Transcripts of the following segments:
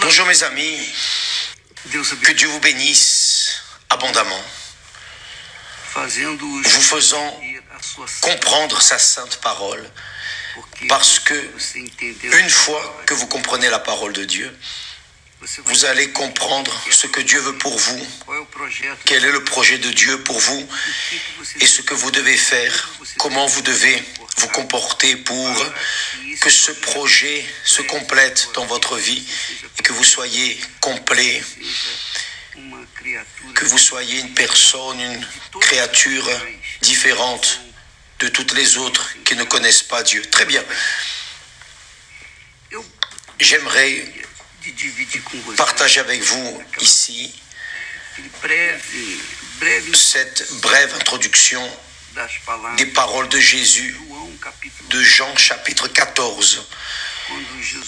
Bonjour mes amis, que Dieu vous bénisse abondamment, vous faisant comprendre sa sainte parole, parce que une fois que vous comprenez la parole de Dieu, vous allez comprendre ce que Dieu veut pour vous, quel est le projet de Dieu pour vous et ce que vous devez faire, comment vous devez vous comporter pour que ce projet se complète dans votre vie et que vous soyez complet, que vous soyez une personne, une créature différente de toutes les autres qui ne connaissent pas Dieu. Très bien. J'aimerais partager avec vous ici cette brève introduction des paroles de Jésus de Jean chapitre 14,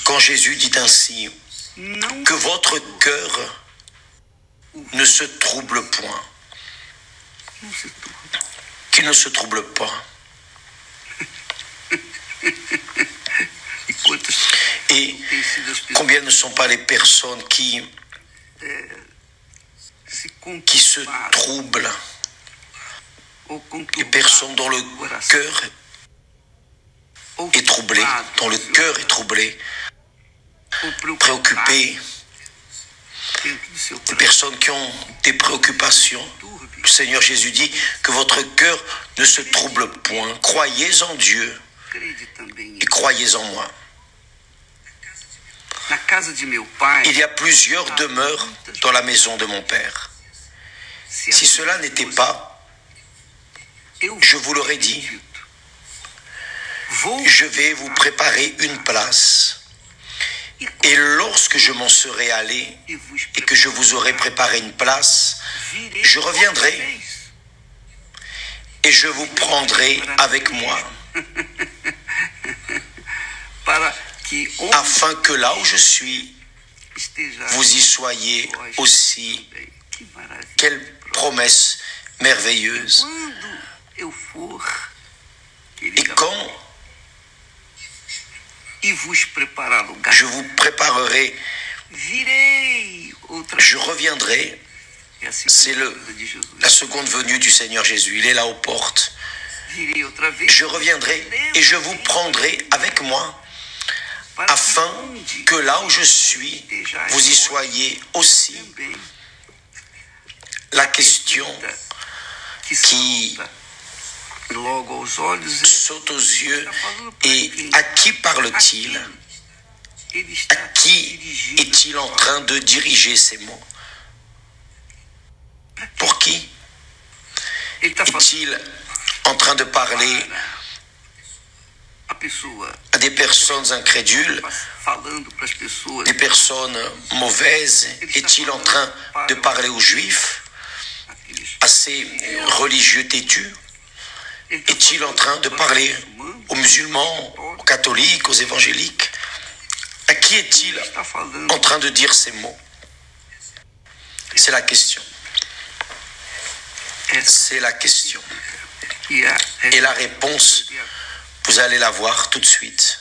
quand Jésus dit ainsi, que votre cœur ne se trouble point, qu'il ne se trouble pas. Et combien ne sont pas les personnes qui, qui se troublent, les personnes dont le cœur est troublé, dont le cœur est troublé, préoccupé, des personnes qui ont des préoccupations. Le Seigneur Jésus dit que votre cœur ne se trouble point. Croyez en Dieu et croyez en moi. Il y a plusieurs demeures dans la maison de mon Père. Si cela n'était pas, je vous l'aurais dit, je vais vous préparer une place. Et lorsque je m'en serai allé et que je vous aurai préparé une place, je reviendrai et je vous prendrai avec moi afin que là où je suis, vous y soyez aussi. Quelle promesse merveilleuse. Et quand je vous préparerai, je reviendrai. C'est la seconde venue du Seigneur Jésus. Il est là aux portes. Je reviendrai et je vous prendrai avec moi afin que là où je suis, vous y soyez aussi. La question qui saute aux yeux et à qui parle-t-il? À qui est-il en train de diriger ces mots? Pour qui Est-il en train de parler des personnes incrédules, des personnes mauvaises Est-il en train de parler aux juifs, à ces religieux têtus? Est-il en train de parler aux musulmans, aux catholiques, aux évangéliques? À qui est-il en train de dire ces mots? C'est la question. C'est la question. Et la réponse vous allez la voir tout de suite.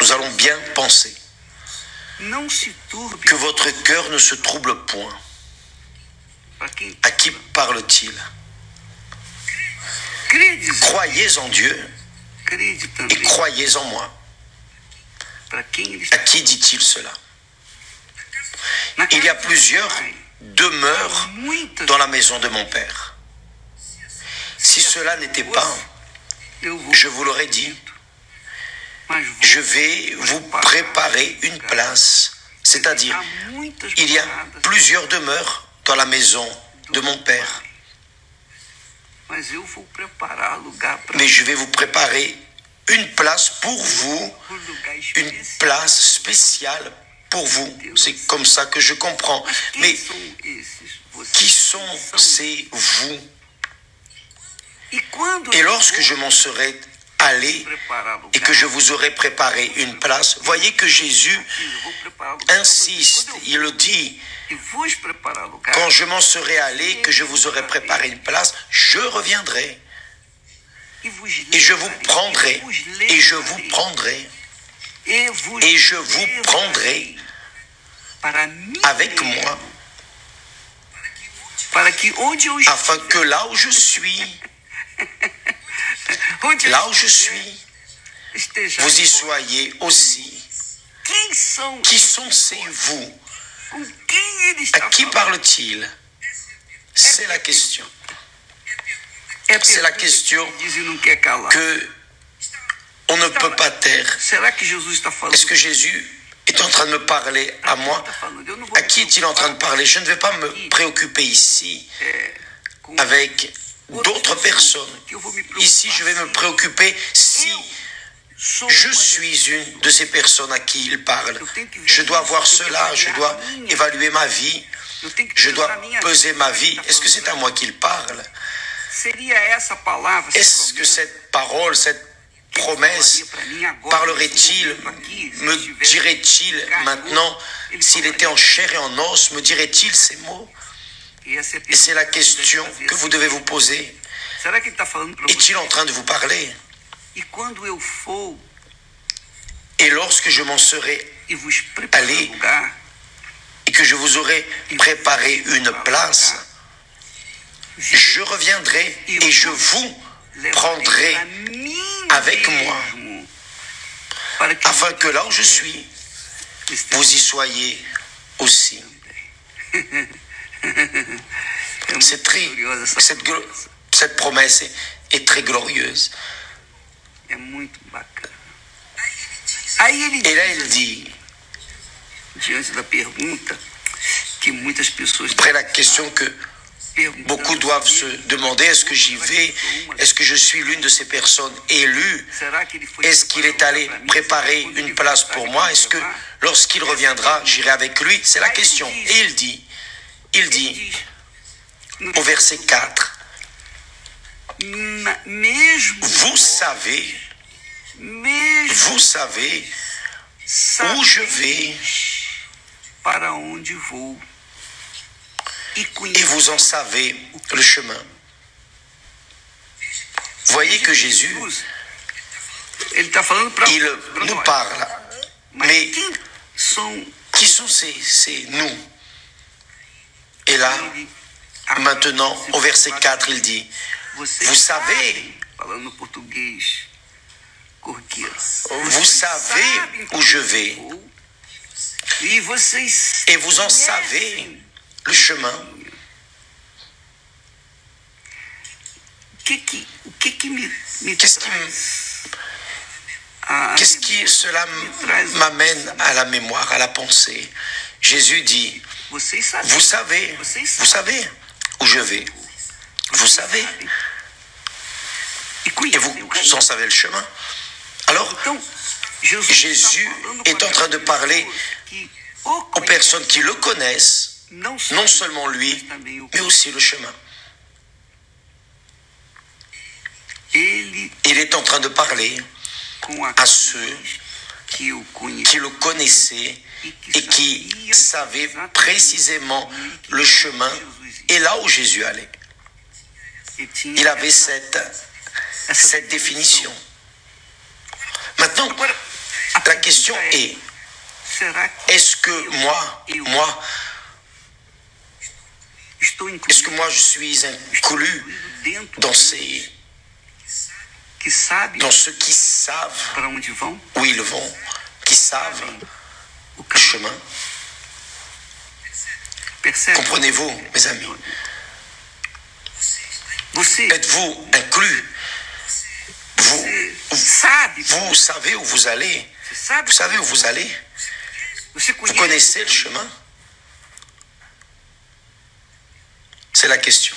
Nous allons bien penser que votre cœur ne se trouble point. À qui parle-t-il? Croyez en Dieu et croyez en moi. À qui dit-il cela? Il y a plusieurs demeures dans la maison de mon Père. Si cela n'était pas je vous l'aurais dit, je vais vous préparer une place. C'est-à-dire, il y a plusieurs demeures dans la maison de mon Père. Mais je vais vous préparer une place pour vous, une place spéciale pour vous. C'est comme ça que je comprends. Mais qui sont ces vous? Et lorsque je m'en serai allé et que je vous aurai préparé une place, voyez que Jésus insiste, il le dit, quand je m'en serai allé, que je vous aurai préparé une place, je reviendrai. Et je vous prendrai, et je vous prendrai, et je vous prendrai. avec moi, afin que là où je suis, là où je suis, vous y soyez aussi. Qui sont ces vous? À qui parle-t-il C'est la question. C'est la question que on ne peut pas taire. Est-ce que Jésus est en train de me parler à moi? À qui est-il en train de parler? Je ne vais pas me préoccuper ici avec d'autres personnes. Ici, je vais me préoccuper si je suis une de ces personnes à qui il parle. Je dois voir cela, je dois évaluer ma vie, je dois peser ma vie. Est-ce que c'est à moi qu'il parle? Est-ce que cette parole, cette promesse parlerait-il, me dirait-il maintenant, s'il était en chair et en os, me dirait-il ces mots? Et c'est la question que vous devez vous poser. Est-il en train de vous parler? Et lorsque je m'en serai allé et que je vous aurai préparé une place, je reviendrai et je vous prendrai avec moi, afin que là où je suis, vous y soyez aussi. C'est très, cette, cette promesse est, est très glorieuse. Et là, il dit, après la question que Beaucoup doivent se demander, est-ce que j'y vais? Est-ce que je suis l'une de ces personnes élues? Est-ce qu'il est allé préparer une place pour moi? Est-ce que lorsqu'il reviendra, j'irai avec lui? C'est la question. Et il dit, il dit au verset 4, vous savez, vous savez où je vais et vous en savez le chemin. Voyez que Jésus, il nous parle, mais qui sont ces, ces nous? Et là, maintenant, au verset 4, il dit, vous savez, vous savez où je vais, et vous en savez le chemin. Qu'est-ce qui, qu'est-ce qui cela m'amène à la mémoire, à la pensée? Jésus dit, vous savez, vous savez où je vais. Vous savez. Et vous en savez le chemin. Alors, Jésus est en train de parler aux personnes qui le connaissent non seulement lui, mais aussi le chemin. Il est en train de parler à ceux qui le connaissaient et qui savaient précisément le chemin et là où Jésus allait. Il avait cette, cette définition. Maintenant, la question est, est-ce que moi, moi, est-ce que moi je suis inclus dans ces dans ceux qui savent où ils vont, qui savent le chemin. Comprenez-vous, mes amis? Êtes-vous inclus? Vous, vous savez où vous allez? Vous savez où vous allez? Vous connaissez le chemin? C'est la question.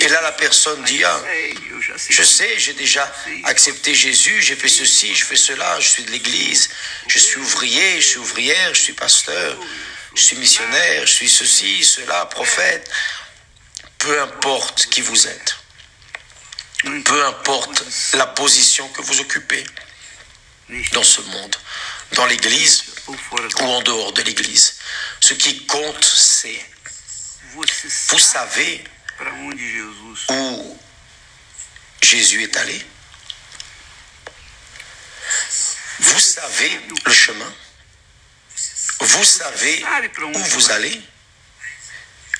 Et là, la personne dit, ah, je sais, j'ai déjà accepté Jésus, j'ai fait ceci, je fais cela, je suis de l'église, je suis ouvrier, je suis ouvrière, je suis pasteur, je suis missionnaire, je suis ceci, cela, prophète. Peu importe qui vous êtes, peu importe la position que vous occupez dans ce monde, dans l'église ou en dehors de l'église, ce qui compte, c'est vous savez où Jésus est allé. Vous savez le chemin. Vous savez où vous allez.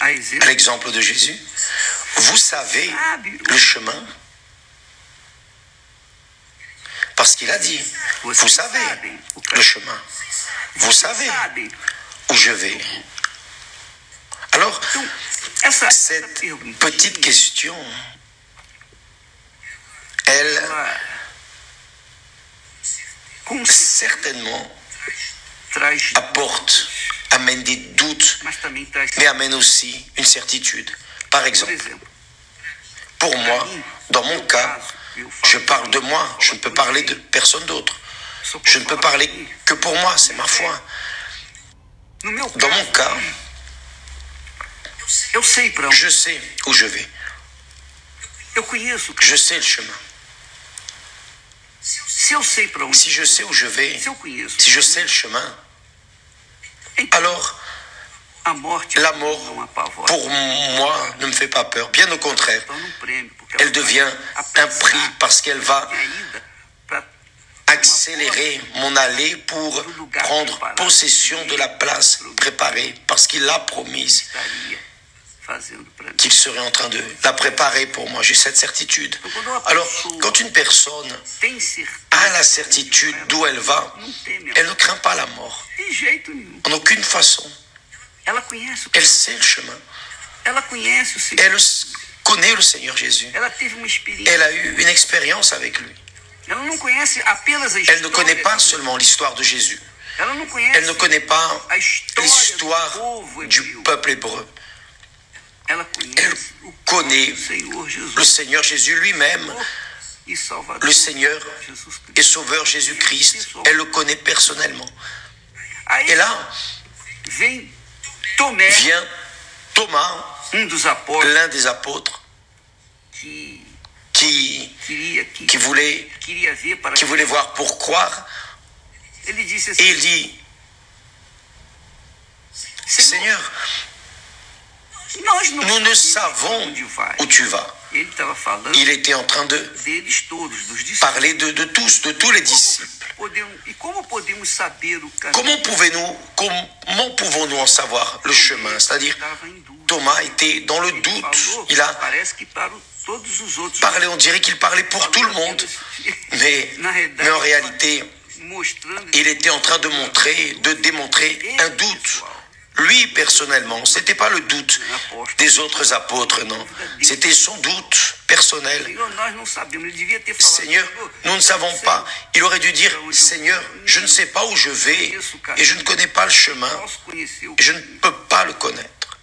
À l'exemple de Jésus. Vous savez le chemin. Parce qu'il a dit, vous savez. le chemin. Vous savez. où je vais. Alors, cette petite question, elle certainement apporte, amène des doutes, mais amène aussi une certitude. Par exemple, pour moi, dans mon cas, je parle de moi, je ne peux parler de personne d'autre. Je ne peux parler que pour moi, c'est ma foi. Dans mon cas, je sais où je vais. Je sais le chemin. Si je sais où je vais, si je sais le chemin, alors la mort, pour moi, ne me fait pas peur. Bien au contraire, elle devient un prix parce qu'elle va accélérer mon allée pour prendre possession de la place préparée parce qu'il l'a promise qu'il serait en train de la préparer pour moi. J'ai cette certitude. Alors, quand une personne a la certitude d'où elle va, elle ne craint pas la mort. En aucune façon. Elle sait le chemin. Elle connaît le Seigneur Jésus. Elle a eu une expérience avec lui. Elle ne connaît pas seulement l'histoire de Jésus. Elle ne connaît pas l'histoire du peuple hébreu. Elle connaît le Seigneur Jésus lui-même, le Seigneur et Sauveur Jésus-Christ. Elle le connaît personnellement. Et là, vient Thomas, l'un des apôtres, qui, voulait voir pour croire. Et il dit, Seigneur, nous ne savons où tu vas. Il était en train de parler de, de tous, de tous les disciples. Comment pouvons-nous comment pouvons-nous en savoir le chemin? C'est-à-dire, Thomas était dans le doute. Il a parlé, on dirait qu'il parlait pour tout le monde. Mais, mais en réalité, il était en train de montrer, de démontrer un doute lui, personnellement, ce n'était pas le doute des autres apôtres, non. C'était son doute personnel. Seigneur, nous ne savons pas. Il aurait dû dire, Seigneur, je ne sais pas où je vais et je ne connais pas le chemin. Et je ne peux pas le connaître.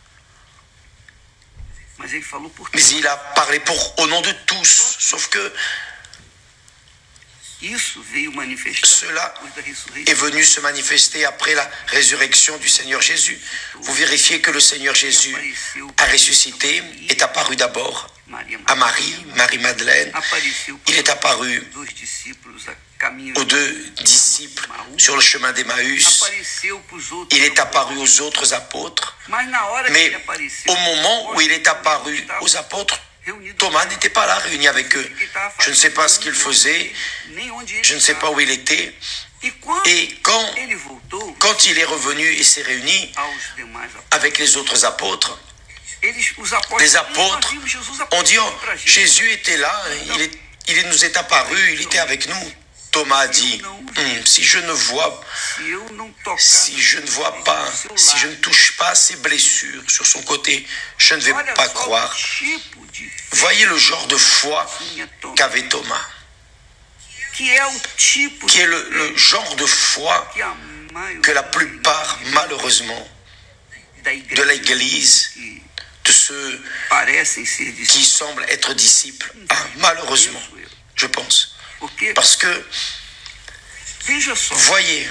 Mais il a parlé pour, au nom de tous, sauf que cela est venu se manifester après la résurrection du Seigneur Jésus. Vous vérifiez que le Seigneur Jésus a ressuscité, est apparu d'abord à Marie, Marie-Madeleine. Il est apparu aux deux disciples sur le chemin d'Emmaüs. Il est apparu aux autres apôtres. Mais au moment où il est apparu aux apôtres, Thomas n'était pas là réuni avec eux. Je ne sais pas ce qu'il faisait, je ne sais pas où il était. Et quand, quand il est revenu et s'est réuni avec les autres apôtres, les apôtres ont dit, oh, Jésus était là, il, il nous est apparu, il était avec nous. Thomas dit, hum, si je ne vois, si je ne vois pas, si je ne touche pas ses blessures sur son côté, je ne vais pas croire. Voyez le genre de foi qu'avait Thomas, qui est le, genre de foi que la plupart, malheureusement, de l'Église, de ceux qui semblent être disciples, malheureusement, je pense. Parce que, voyez,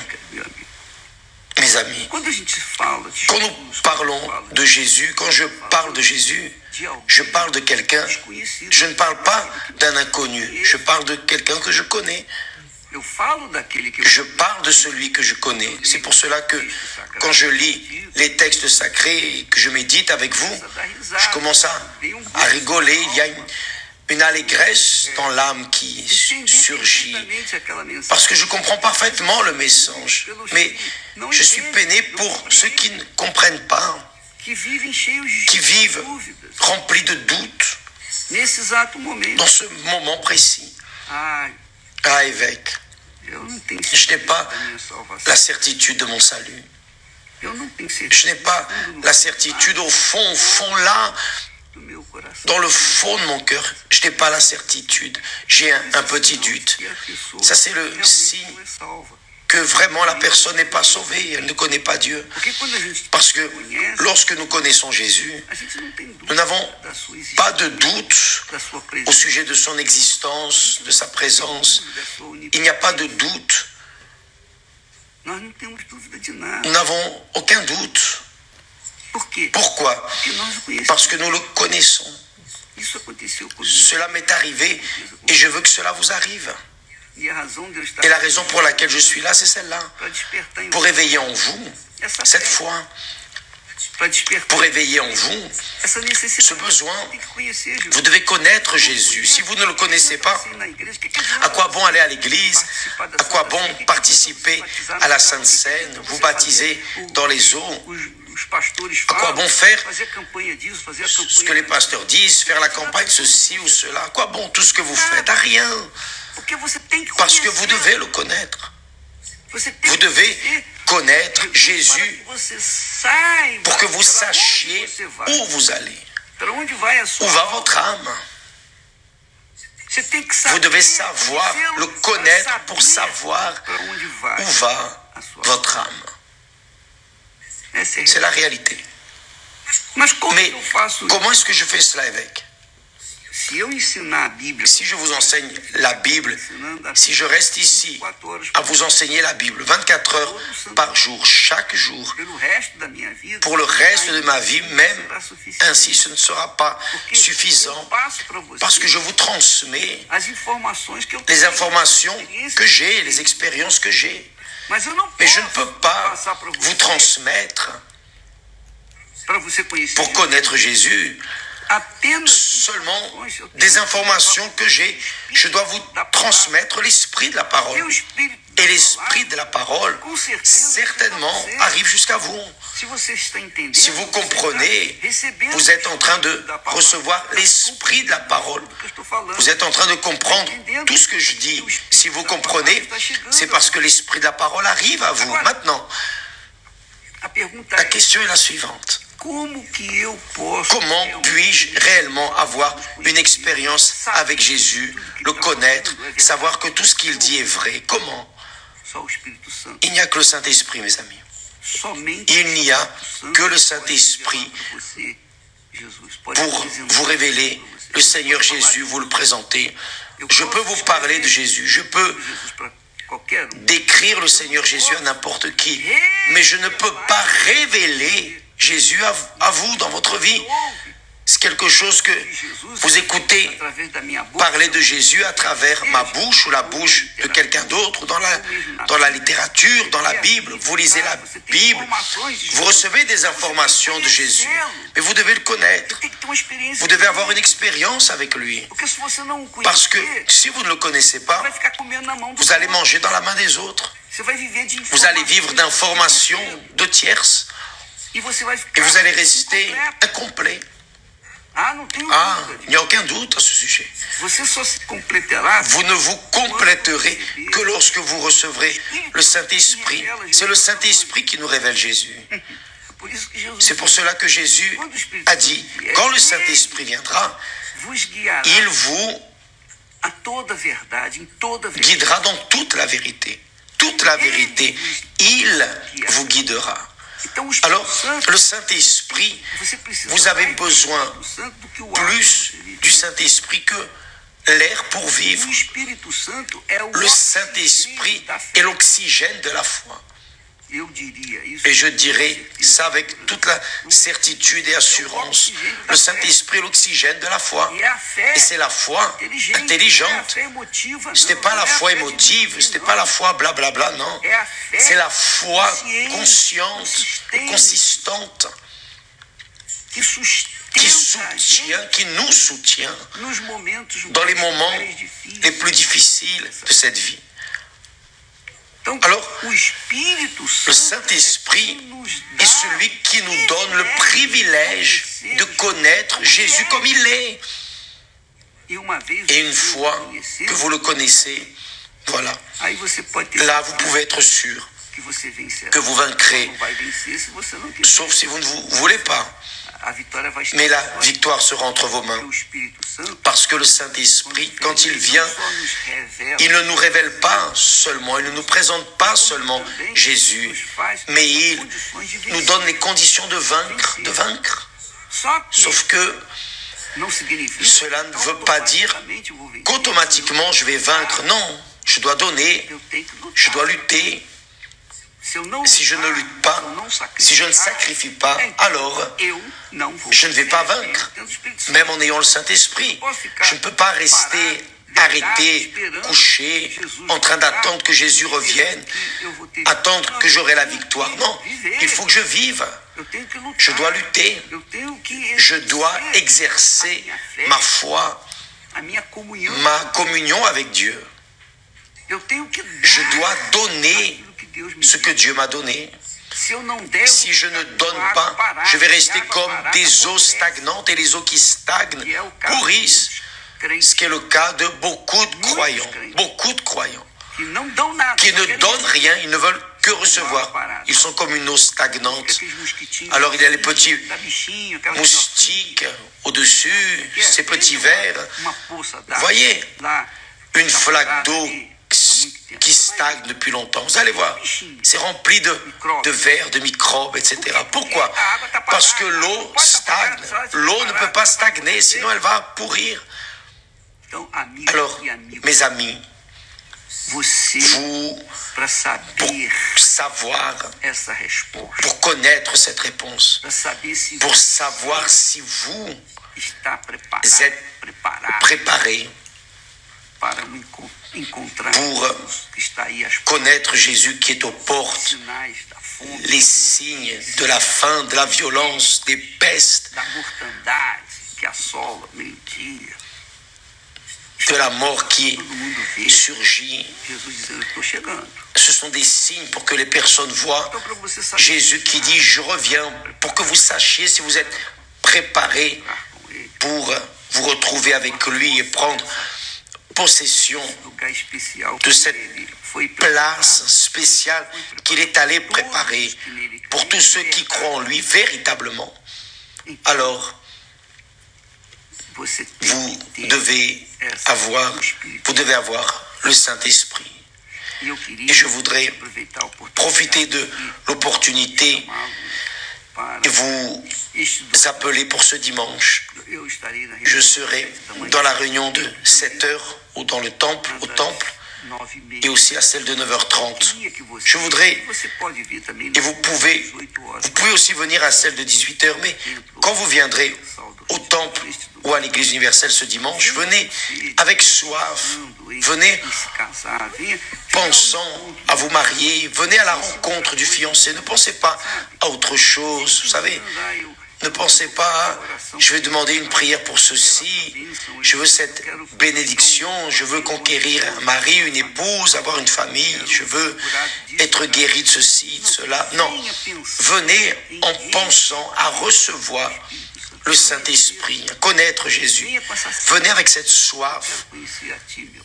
mes amis, quand nous parlons de Jésus, quand je parle de Jésus, je parle de quelqu'un, je ne parle pas d'un inconnu, je parle de quelqu'un que je connais. Je parle de celui que je connais. C'est pour cela que quand je lis les textes sacrés et que je médite avec vous, je commence à, rigoler. Il y a une allégresse dans l'âme qui surgit. Parce que je comprends parfaitement le message. Mais je suis peiné pour ceux qui ne comprennent pas, qui vivent remplis de doutes dans ce moment précis. Ah, évêque, je n'ai pas la certitude de mon salut. Je n'ai pas la certitude au fond, au fond là, dans le fond de mon cœur, je n'ai pas la certitude. J'ai un, petit doute. Ça, c'est le signe que vraiment la personne n'est pas sauvée, elle ne connaît pas Dieu. Parce que lorsque nous connaissons Jésus, nous n'avons pas de doute au sujet de son existence, de sa présence. Il n'y a pas de doute. Nous n'avons aucun doute. Pourquoi Parce que nous le connaissons. Cela m'est arrivé et je veux que cela vous arrive. Et la raison pour laquelle je suis là, c'est celle-là. Pour éveiller en vous cette foi. Pour éveiller en vous ce besoin, vous devez connaître Jésus. Si vous ne le connaissez pas, à quoi bon aller à l'église À quoi bon participer à la Sainte Seine, vous baptiser dans les eaux à quoi bon faire? ce que les pasteurs disent, faire la campagne, ceci ou cela. À quoi bon tout ce que vous faites? À rien. Parce que vous devez le connaître. Vous devez connaître Jésus. pour que vous sachiez où vous allez. Où va votre âme? Vous devez savoir, le connaître pour savoir où va votre âme. C'est la réalité. Mais comment est-ce que je fais cela avec si je vous enseigne la Bible, si je reste ici à vous enseigner la Bible 24 heures par jour, chaque jour, pour le reste de ma vie, même ainsi, ce ne sera pas suffisant. parce que je vous transmets les informations que j'ai, les expériences que j'ai. Mais je ne peux pas vous transmettre pour connaître Jésus seulement des informations que j'ai. Je dois vous transmettre l'esprit de la parole. Et l'esprit de la parole, certainement, arrive jusqu'à vous. Si vous comprenez, vous êtes en train de recevoir l'esprit de la parole. Vous êtes en train de comprendre tout ce que je dis. Si vous comprenez, c'est parce que l'esprit de la parole arrive à vous. Maintenant, la question est la suivante. Comment puis-je réellement avoir une expérience avec Jésus, le connaître, savoir que tout ce qu'il dit est vrai? Comment? Il n'y a que le Saint-Esprit, mes amis. Il n'y a que le Saint-Esprit pour vous révéler le Seigneur Jésus, vous le présenter. Je peux vous parler de Jésus, je peux décrire le Seigneur Jésus à n'importe qui, mais je ne peux pas révéler Jésus à, vous dans votre vie. C'est quelque chose que vous écoutez parler de Jésus à travers ma bouche ou la bouche de quelqu'un d'autre dans la, dans la littérature, dans la Bible. Vous lisez la Bible, vous recevez des informations de Jésus, mais vous devez le connaître. Vous devez avoir une expérience avec lui. Parce que si vous ne le connaissez pas, vous allez manger dans la main des autres. Vous allez vivre d'informations de tierces. Et vous allez rester incomplet. Ah, il n'y a aucun doute à ce sujet. Vous ne vous compléterez que lorsque vous recevrez le Saint-Esprit. C'est le Saint-Esprit qui nous révèle Jésus. C'est pour cela que Jésus a dit, quand le Saint-Esprit viendra, il vous guidera dans toute la vérité. Toute la vérité. Il vous guidera. Alors, le Saint-Esprit, vous avez besoin plus du Saint-Esprit que l'air pour vivre. Le Saint-Esprit est l'oxygène de la foi. Et je dirais ça avec toute la certitude et assurance. Le Saint-Esprit l'oxygène de la foi. Et c'est la foi intelligente. Ce n'est pas la foi émotive, ce n'est pas la foi blablabla, non. C'est la foi consciente consistante qui soutient, qui nous soutient dans les moments les plus difficiles de cette vie. Alors, le Saint-Esprit est celui qui nous donne le privilège de connaître Jésus comme il est. Et une fois que vous le connaissez, voilà, là vous pouvez être sûr que vous vaincrez, sauf si vous ne voulez pas. Mais la victoire sera entre vos mains. Parce que le Saint-Esprit, quand il vient, il ne nous révèle pas seulement, il ne nous présente pas seulement Jésus, mais il nous donne les conditions de vaincre, de vaincre. Sauf que cela ne veut pas dire qu'automatiquement je vais vaincre. Non, je dois donner, je dois lutter, si je ne lutte pas, si je ne sacrifie pas, alors je ne vais pas vaincre, même en ayant le Saint-Esprit. Je ne peux pas rester arrêté, couché, en train d'attendre que Jésus revienne, attendre que j'aurai la victoire. Non, il faut que je vive. Je dois lutter. Je dois exercer ma foi, ma communion avec Dieu. Je dois donner ce que Dieu m'a donné. Si je ne donne pas, je vais rester comme des eaux stagnantes et les eaux qui stagnent pourrissent. Ce qui est le cas de beaucoup de croyants. Beaucoup de croyants qui ne donnent rien, ils ne veulent que recevoir. Ils sont comme une eau stagnante. Alors il y a les petits moustiques au-dessus, ces petits vers. Voyez, une flaque d'eau qui stagne depuis longtemps. Vous allez voir, c'est rempli de, de vers, de microbes, etc. Pourquoi? Parce que l'eau stagne. L'eau ne peut pas stagner, sinon elle va pourrir. Alors, mes amis, vous, pour savoir, pour connaître cette réponse, pour savoir si vous êtes préparé pour connaître Jésus qui est aux portes, les signes de la fin, de la violence, des pestes, de la mort qui surgit. Ce sont des signes pour que les personnes voient Jésus qui dit, je reviens, pour que vous sachiez si vous êtes préparés pour vous retrouver avec lui et prendre possession de cette place spéciale qu'il est allé préparer pour tous ceux qui croient en lui véritablement. Alors, vous devez avoir, vous devez avoir le Saint-Esprit. Et je voudrais profiter de l'opportunité et vous appeler pour ce dimanche. Je serai dans la réunion de 7 heures ou dans le temple, au temple, et aussi à celle de 9h30. Je voudrais, et vous pouvez, vous pouvez aussi venir à celle de 18h, mais quand vous viendrez au temple ou à l'église universelle ce dimanche, venez avec soif, venez pensant à vous marier, venez à la rencontre du fiancé, ne pensez pas à autre chose, vous savez, ne pensez pas, je vais demander une prière pour ceci, je veux cette bénédiction, je veux conquérir un mari, une épouse, avoir une famille, je veux être guéri de ceci, de cela. Non, venez en pensant à recevoir le Saint-Esprit, à connaître Jésus. Venez avec cette soif.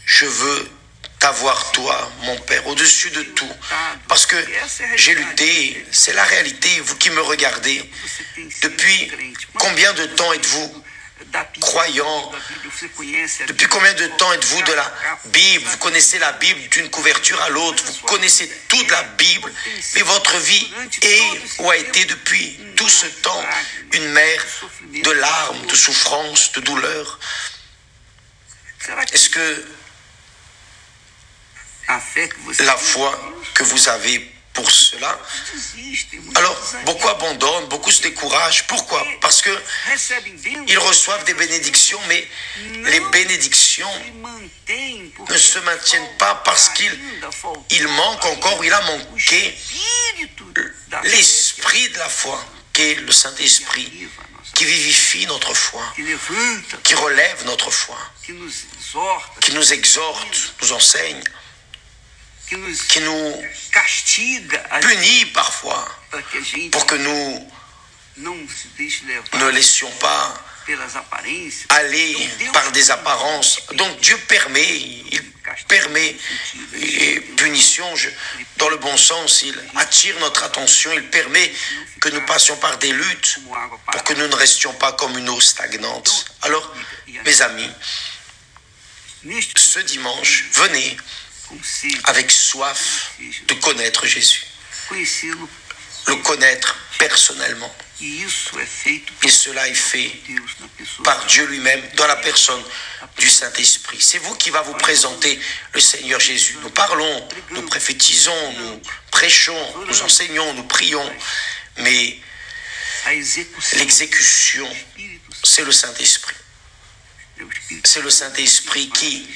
Je veux t'avoir toi, mon Père, au-dessus de tout. Parce que j'ai lutté, c'est la réalité, vous qui me regardez. Depuis combien de temps êtes-vous croyant? Depuis combien de temps êtes-vous de la Bible? Vous connaissez la Bible d'une couverture à l'autre, vous connaissez toute la Bible, mais votre vie est ou a été depuis tout ce temps une mer de larmes, de souffrances, de douleurs. Est-ce que la foi que vous avez pour cela. Alors, beaucoup abandonnent, beaucoup se découragent. Pourquoi Parce que ils reçoivent des bénédictions, mais les bénédictions ne se maintiennent pas parce qu'il il manque encore, il a manqué l'esprit de la foi. qu'est le Saint-Esprit qui vivifie notre foi, qui relève notre foi, qui nous exhorte, nous enseigne, qui nous punit parfois pour que nous ne laissions pas aller par des apparences. Donc Dieu permet, il permet les punitions dans le bon sens, il attire notre attention, il permet que nous passions par des luttes pour que nous ne restions pas comme une eau stagnante. Alors, mes amis, ce dimanche, venez avec soif de connaître Jésus, le connaître personnellement. Et cela est fait par Dieu lui-même dans la personne du Saint-Esprit. C'est vous qui va vous présenter le Seigneur Jésus. Nous parlons, nous prophétisons, nous prêchons, nous enseignons, nous prions, mais l'exécution, c'est le Saint-Esprit. C'est le Saint-Esprit qui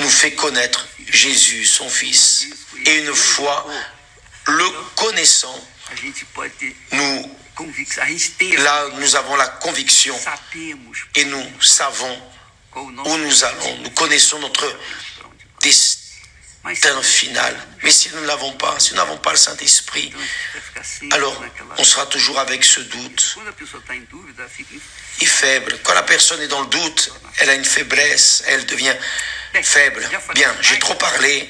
nous fait connaître Jésus, son Fils. Et une fois le connaissant, nous Là, nous avons la conviction et nous savons où nous allons. Nous connaissons notre destin final. Mais si nous ne l'avons pas, si nous n'avons pas le Saint-Esprit, alors on sera toujours avec ce doute. Et faible. Quand la personne est dans le doute, elle a une faiblesse, elle devient faible. Bien, j'ai trop parlé.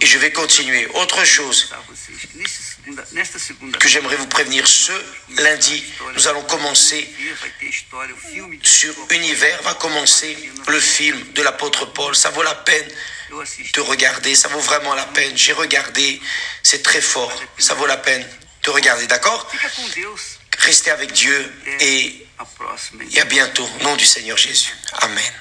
Et je vais continuer. Autre chose que j'aimerais vous prévenir, ce lundi, nous allons commencer sur Univers, va commencer le film de l'apôtre Paul. Ça vaut la peine de regarder, ça vaut vraiment la peine. J'ai regardé, c'est très fort, ça vaut la peine de regarder, d'accord? Restez avec Dieu et, et à bientôt. Nom du Seigneur Jésus. Amen.